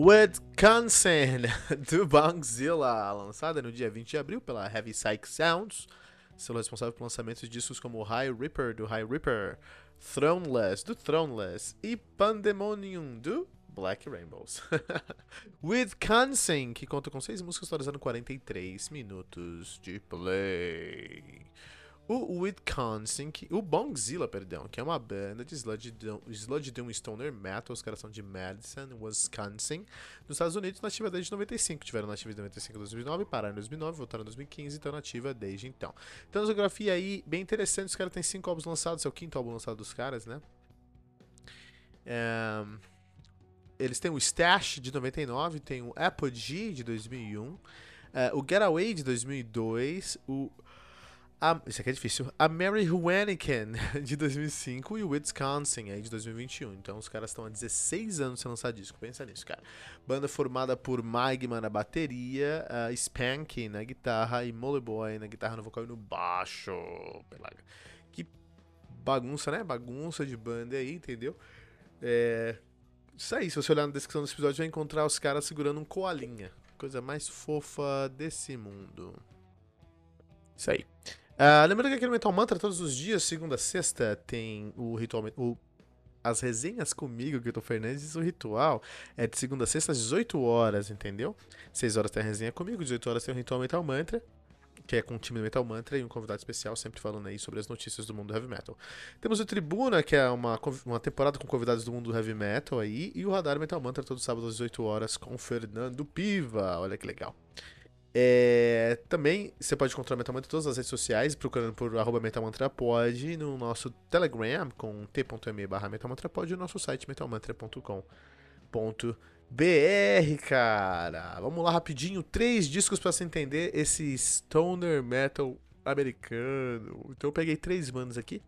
Wisconsin, do Bongzilla, lançada no dia 20 de abril pela Heavy Psych Sounds, sendo responsável por lançamentos de discos como High Ripper, do High Ripper, Throneless, do Throneless, e Pandemonium, do Black Rainbows. Wisconsin, que conta com seis músicas totalizando 43 minutos de play o Wisconsin, o Bongzilla, perdão, que é uma banda de sludge doom, sludge doom stoner metal, os caras são de Madison, Wisconsin, nos Estados Unidos, nativa desde 95, tiveram nativa de 95 a 2009, pararam em 2009, voltaram em 2015 e estão nativa desde então. Então, a discografia aí, bem interessante, os caras têm cinco álbuns lançados, é o quinto álbum lançado dos caras, né? É... Eles têm o Stash de 99, tem o Apogee de 2001, é, o Getaway de 2002, o a, isso aqui é difícil. A Mary Huaniken, de 2005, e o Wisconsin, aí, de 2021. Então, os caras estão há 16 anos sem lançar disco. Pensa nisso, cara. Banda formada por Magma na bateria, uh, Spanky na guitarra e Molly Boy na guitarra, no vocal e no baixo. Pelaga. Que bagunça, né? Bagunça de banda aí, entendeu? É... Isso aí, se você olhar na descrição desse episódio, vai encontrar os caras segurando um coalinha. Coisa mais fofa desse mundo. Isso aí. Uh, lembrando que aqui no Metal Mantra, todos os dias, segunda a sexta, tem o ritual. O, as resenhas comigo, tô Fernandes, o ritual é de segunda a sexta às 18 horas, entendeu? 6 horas tem a resenha comigo, 18 horas tem o ritual Metal Mantra que é com o time do Metal Mantra e um convidado especial, sempre falando aí sobre as notícias do mundo do heavy metal. Temos o Tribuna, que é uma, uma temporada com convidados do mundo do heavy metal aí, e o Radar Metal Mantra todo sábado às 18 horas com o Fernando Piva. Olha que legal. É, também você pode encontrar o Metamantra em todas as redes sociais, procurando por arroba metamantrapod, no nosso Telegram com t.me barra metamantrapod e no nosso site metamantra.com.br, cara. Vamos lá rapidinho, três discos para você entender esse stoner metal americano. Então eu peguei três bandas aqui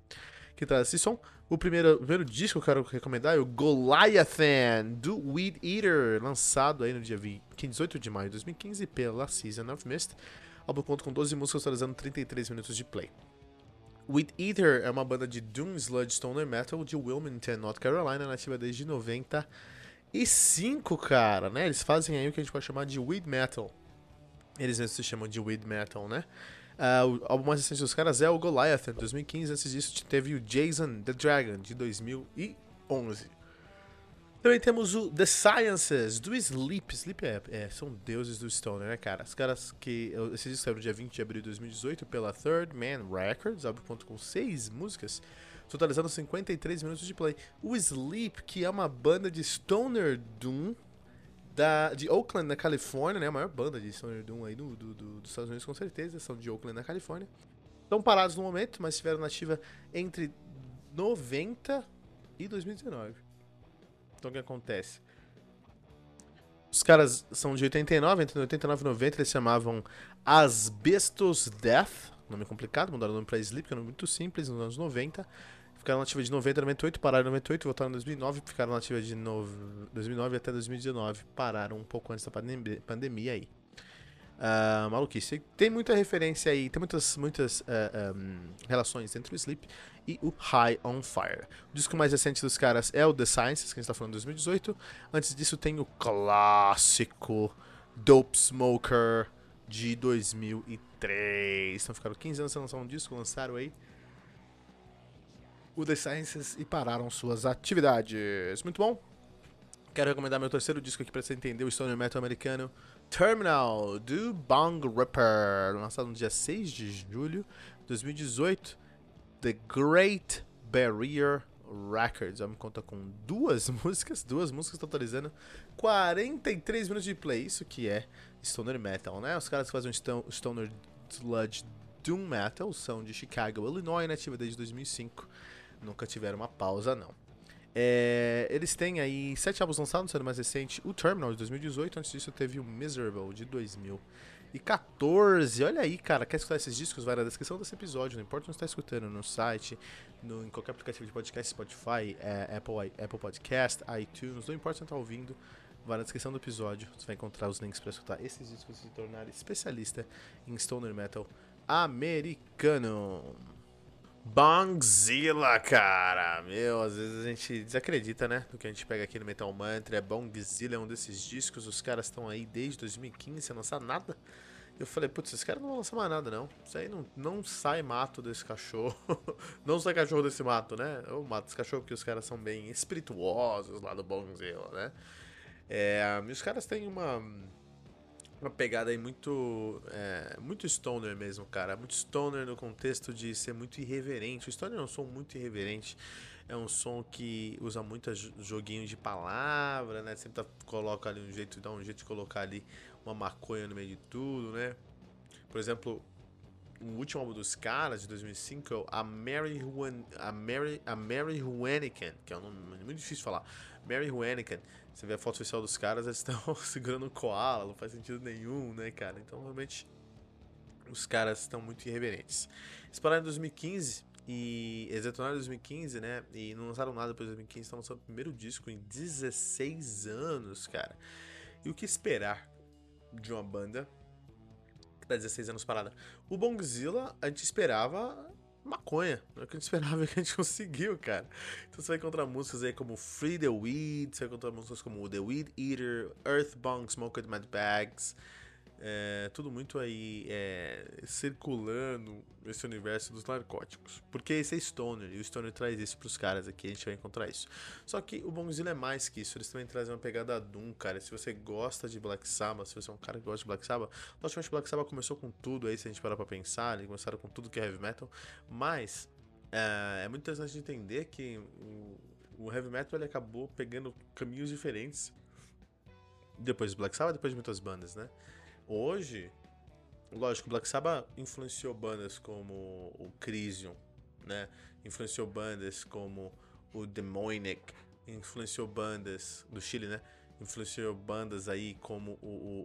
que traz esse som. O primeiro, o primeiro disco que eu quero recomendar é o Goliathan, do Weed Eater, lançado aí no dia 20, 18 de maio de 2015 pela Season of Mist. O álbum conta com 12 músicas, totalizando 33 minutos de play. Weed Eater é uma banda de Doom Sludge Stoner Metal de Wilmington, North Carolina, nativa desde 95, cara, né? Eles fazem aí o que a gente pode chamar de Weed Metal. Eles mesmos se chamam de Weed Metal, né? Uh, o álbum mais recente dos caras é o Goliath, de 2015. Antes disso, teve o Jason the Dragon, de 2011. Também temos o The Sciences, do Sleep. Sleep é, é são deuses do Stoner, né, cara? Os caras que. Esse disco saiu no dia 20 de abril de 2018 pela Third Man Records, álbum com seis músicas, totalizando 53 minutos de play. O Sleep, que é uma banda de Stoner Doom da, de Oakland, na Califórnia, né? A maior banda de Stoner Doom aí do, do, do, dos Estados Unidos, com certeza. São de Oakland, na Califórnia. Estão parados no momento, mas estiveram nativa entre 90 e 2019. Então o que acontece? Os caras são de 89, entre 89 e 90 eles chamavam Asbestos Death, nome complicado, mudaram o nome para Sleep, que é um nome muito simples, nos anos 90. Ficaram nativa de 90 a 98, pararam em 98, voltaram em 2009, ficaram nativa de no... 2009 até 2019, pararam um pouco antes da pandemia, pandemia aí. Uh, maluquice. Tem muita referência aí, tem muitas, muitas uh, ah, um, relações entre o Sleep e o High on Fire. O disco mais recente dos caras é o The Sciences, que a gente tá falando de 2018. Antes disso tem o clássico Dope Smoker de 2003. Então ficaram 15 anos sem lançar um disco, lançaram aí o The Sciences e pararam suas atividades. Muito bom. Quero recomendar meu terceiro disco aqui para você entender o stoner metal americano, Terminal, do Bong Ripper, lançado no dia 6 de julho de 2018. The Great Barrier Records. me conta com duas músicas, duas músicas totalizando 43 minutos de play. Isso que é stoner metal, né? Os caras que fazem um stoner sludge doom metal são de Chicago, Illinois, nativa desde 2005 nunca tiveram uma pausa, não. É, eles têm aí sete álbuns lançados, sendo mais recente o Terminal de 2018, antes disso teve o Miserable de 2014. Olha aí, cara, quer escutar esses discos? Vai na descrição desse episódio, não importa onde está escutando, no site, no, em qualquer aplicativo de podcast, Spotify, é, Apple, Apple Podcast, iTunes, não importa onde está ouvindo, vai na descrição do episódio, você vai encontrar os links para escutar esses discos e se tornar especialista em stoner metal americano. Bongzilla, cara. Meu, às vezes a gente desacredita, né? Do que a gente pega aqui no Metal Mantra. É Bongzilla é um desses discos. Os caras estão aí desde 2015 sem lançar nada. Eu falei, putz, esses caras não vão lançar mais nada, não. Isso aí não, não sai mato desse cachorro. não sai cachorro desse mato, né? Eu mato esse cachorro porque os caras são bem espirituosos lá do Bongzilla, né? É, e os caras têm uma uma pegada aí muito é, muito stoner mesmo, cara. Muito stoner no contexto de ser muito irreverente. O stoner é um som muito irreverente. É um som que usa muito joguinho de palavra, né? Sempre tá, coloca ali um jeito, dá um jeito de colocar ali uma maconha no meio de tudo, né? Por exemplo, o último álbum dos caras, de 2005, é a Mary, Huan, a Mary, a Mary Huanican, que é um nome muito difícil de falar. Mary Huanican. Você vê a foto oficial dos caras, eles estão segurando um koala, não faz sentido nenhum, né, cara? Então, realmente, os caras estão muito irreverentes. Eles pararam em 2015 e eles detonaram em 2015, né? E não lançaram nada depois de 2015, estão lançando o primeiro disco em 16 anos, cara. E o que esperar de uma banda que tá 16 anos parada? O Bongzilla, a gente esperava maconha. É o que a gente esperava que a gente conseguiu, cara. Então você vai encontrar músicas aí como Free the Weed, você vai encontrar músicas como The Weed Eater, Earthbound Smoked Mad Bags, é, tudo muito aí é, circulando esse universo dos narcóticos. Porque esse é Stoner, e o Stoner traz isso pros caras aqui, a gente vai encontrar isso. Só que o Bongzilla é mais que isso, eles também trazem uma pegada Doom, cara. Se você gosta de Black Sabbath, se você é um cara que gosta de Black Sabbath, logicamente Black Sabbath começou com tudo aí, se a gente parar pra pensar, eles começaram com tudo que é heavy metal, mas é, é muito interessante de entender que o, o heavy metal ele acabou pegando caminhos diferentes depois do Black Sabbath, depois de muitas bandas, né? Hoje, lógico, Black Sabbath influenciou bandas como o Crisium, né? Influenciou bandas como o Demonic, influenciou bandas do Chile, né? Influenciou bandas aí como o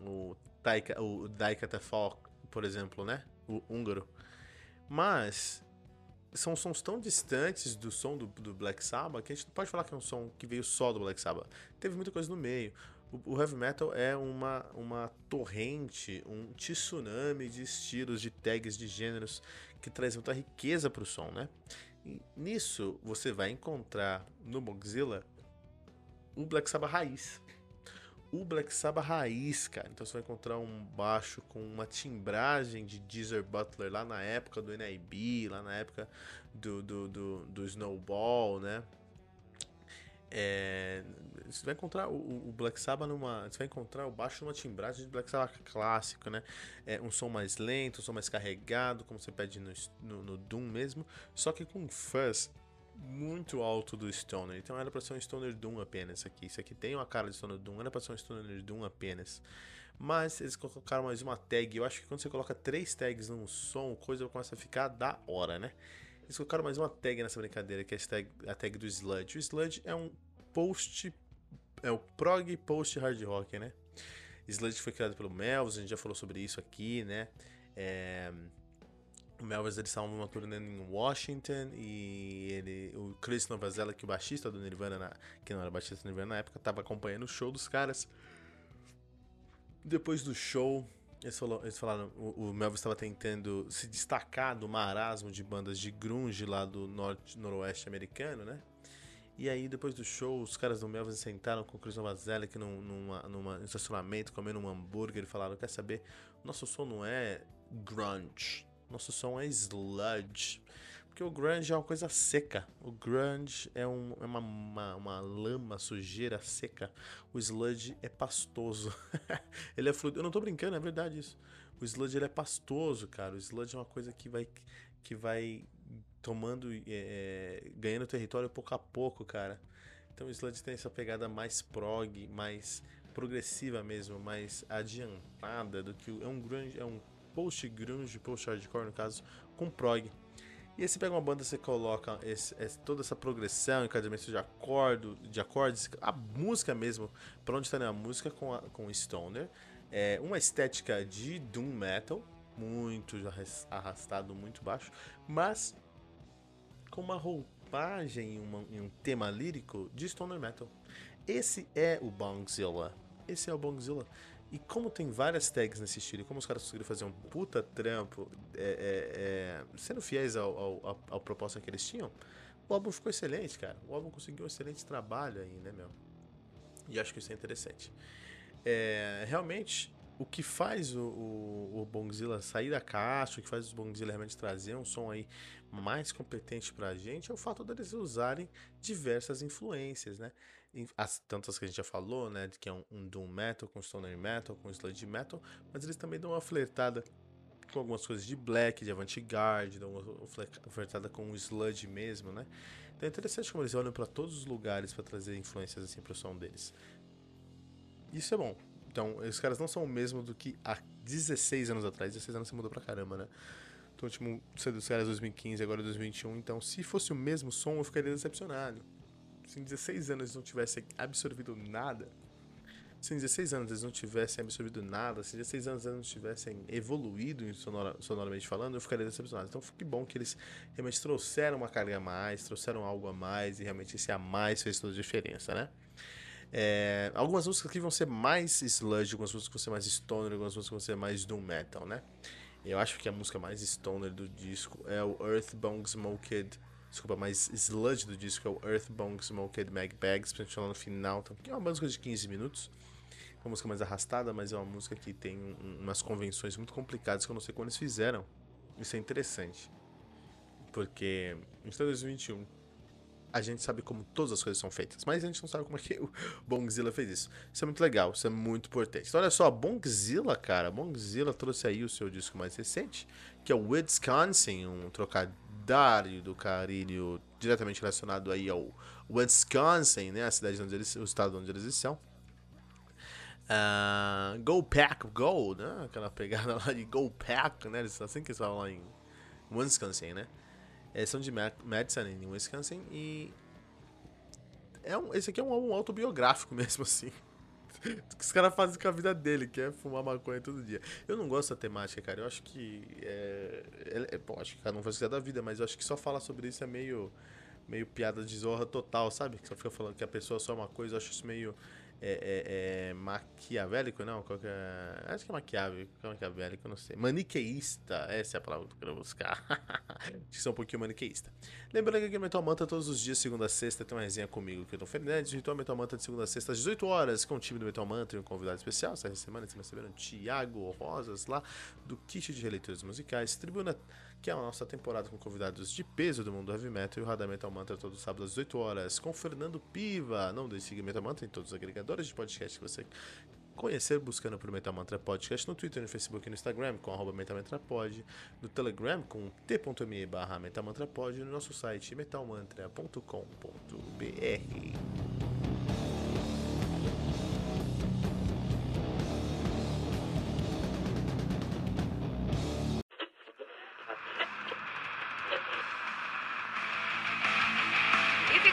o, o, o, Taika, o por exemplo, né? O húngaro. Mas são sons tão distantes do som do, do, Black Sabbath que a gente não pode falar que é um som que veio só do Black Sabbath. Teve muita coisa no meio o, heavy metal é uma, uma torrente, um tsunami de estilos, de tags, de gêneros que traz muita riqueza para o som, né? E nisso você vai encontrar no Bogzilla o Black Sabbath raiz. O Black Sabbath raiz, cara. Então você vai encontrar um baixo com uma timbragem de Geezer Butler lá na época do NIB, lá na época do, do, do, do Snowball, né? É, você vai encontrar o, o, Black Sabbath numa. Você vai encontrar o baixo numa timbragem de Black Sabbath clássico, né? É um som mais lento, um som mais carregado, como você pede no, no, no Doom mesmo, só que com fuzz muito alto do Stoner. Então era pra ser um Stoner Doom apenas aqui. Isso aqui tem uma cara de Stoner Doom, era pra ser um Stoner Doom apenas. Mas eles colocaram mais uma tag. Eu acho que quando você coloca três tags num som, coisa começa a ficar da hora, né? Eles colocaram mais uma tag nessa brincadeira, que é a tag, do Sludge. O Sludge é um post. É o prog post hard rock, né? Sludge foi criado pelo Melvins, a gente já falou sobre isso aqui, né? É, o Melvins eles estavam numa turnê em Washington e ele, o Chris Novazella, que é o baixista do Nirvana, na, que não era baixista do Nirvana na época, estava acompanhando o show dos caras. Depois do show, eles, falou, eles falaram, o, o Melvin estava tentando se destacar do marasmo de bandas de grunge lá do norte, noroeste americano, né? E aí, depois do show, os caras do Melvin sentaram com o Chris Novazella num, numa, numa estacionamento, comendo um hambúrguer e falaram: Quer saber? Nosso som não é grunge, nosso som é sludge. Porque o grunge é uma coisa seca. O grunge é, um, é uma, uma, uma, lama, sujeira seca. O sludge é pastoso. ele é fluido. Eu não tô brincando, é verdade isso. O sludge ele é pastoso, cara. O sludge é uma coisa que vai, que vai tomando, é, ganhando território pouco a pouco, cara. Então o sludge tem essa pegada mais prog, mais progressiva mesmo, mais adiantada do que é um grunge, é um post grunge, post hardcore no caso, com prog. E aí você pega uma banda, você coloca esse, esse, toda essa progressão, encadeamento de acordo, de acordes, a música mesmo, pra onde tá a música com, a, com Stoner, é uma estética de Doom Metal, muito arrastado, muito baixo, mas com uma roupagem e um tema lírico de Stoner Metal. Esse é o Bongzilla. Esse é o Bongzilla. E como tem várias tags nesse estilo, e como os caras conseguiram fazer um puta trampo, é, é, é, sendo fiéis ao, ao, ao, ao propósito que eles tinham, o álbum ficou excelente, cara. O álbum conseguiu um excelente trabalho aí, né, meu? E acho que isso é interessante. É, realmente, o que faz o, o, o Bongzilla sair da caixa, o que faz o Bongzilla realmente trazer um som aí mais competente pra gente é o fato deles usarem diversas influências, né? As, tantas que a gente já falou, né? Que é um, um Doom Metal, com Stoner Metal, com Sludge Metal, mas eles também dão uma flertada com algumas coisas de black, de avant-garde, dão uma flertada com o sludge mesmo, né? Então é interessante como eles olham para todos os lugares para trazer influências assim pro som deles. Isso é bom. Então, os caras não são o mesmo do que há 16 anos atrás. 16 anos se mudou pra caramba, né? Então, tipo, ser dos caras 2015, agora 2021. Então, se fosse o mesmo som, eu ficaria decepcionado. Se em 16 anos eles não tivessem absorvido nada, se em 16 anos eles não tivessem absorvido nada, se em 16 anos eles não tivessem evoluído sonora, sonoramente falando, eu ficaria decepcionado. Então, que bom que eles realmente trouxeram uma carga a mais, trouxeram algo a mais, e realmente esse a mais fez toda a diferença, né? É, algumas músicas aqui vão ser mais sludge, algumas músicas vão ser mais stoner, algumas músicas vão ser mais doom metal, né? Eu acho que a música mais stoner do disco é o Earthbound Smoked. Desculpa, mais sludge do disco é o Earthbound Smoked Mag Bags, principalmente lá no final. Então, é uma música de 15 minutos. Uma música mais arrastada, mas é uma música que tem um, umas convenções muito complicadas que eu não sei como eles fizeram. Isso é interessante. Porque em 2021 a gente sabe como todas as coisas são feitas, mas a gente não sabe como é que o Bongzilla fez isso. Isso é muito legal, isso é muito importante. Então, olha só, Bongzilla, cara, Bongzilla trouxe aí o seu disco mais recente, que é o Wisconsin, um trocadilho do carinho diretamente relacionado aí ao Wisconsin, né, a cidade onde eles, o estado onde eles estão. Uh, go Pack Go, né? Aquela pegada lá de Go Pack, né? Assim que eles falam lá em Wisconsin, né? Eles são de Madison, em Wisconsin, e. É um, esse aqui é um álbum autobiográfico mesmo, assim. que os caras fazem com a vida dele, que é fumar maconha todo dia. Eu não gosto da temática, cara. Eu acho que. É, é, é, bom, acho que cada um faz o da vida, mas eu acho que só falar sobre isso é meio. meio piada de zorra total, sabe? Que só fica falando que a pessoa é só uma coisa, eu acho isso meio é, é, é, maquiavélico, não? Qual que é? Acho que é maquiavélico, é maquiavélico, não sei. Maniqueísta, essa é a palavra que eu quero buscar. Que sou um pouquinho maniqueísta. Lembrando que aqui no Metal Manta, todos os dias, segunda a sexta, tem uma resenha comigo, que eu tô Fernandes, Ritual Metal Manta de segunda a sexta, às 18 horas, com o time do Metal Manta e um convidado especial. Essa semana, vocês receberam Thiago Rosas, lá do Kit de Releituras Musicais, Tribuna que é a nossa temporada com convidados de peso do mundo heavy metal e o Radar Metal Mantra todo sábado às 18 horas com Fernando Piva. Não deixe de seguir Metal Mantra em todos os agregadores de podcast que você conhecer buscando por Metal Mantra Podcast no Twitter, no Facebook e no Instagram com arroba Pod, no Telegram com t.me barra Pod e no nosso site metalmantra.com.br.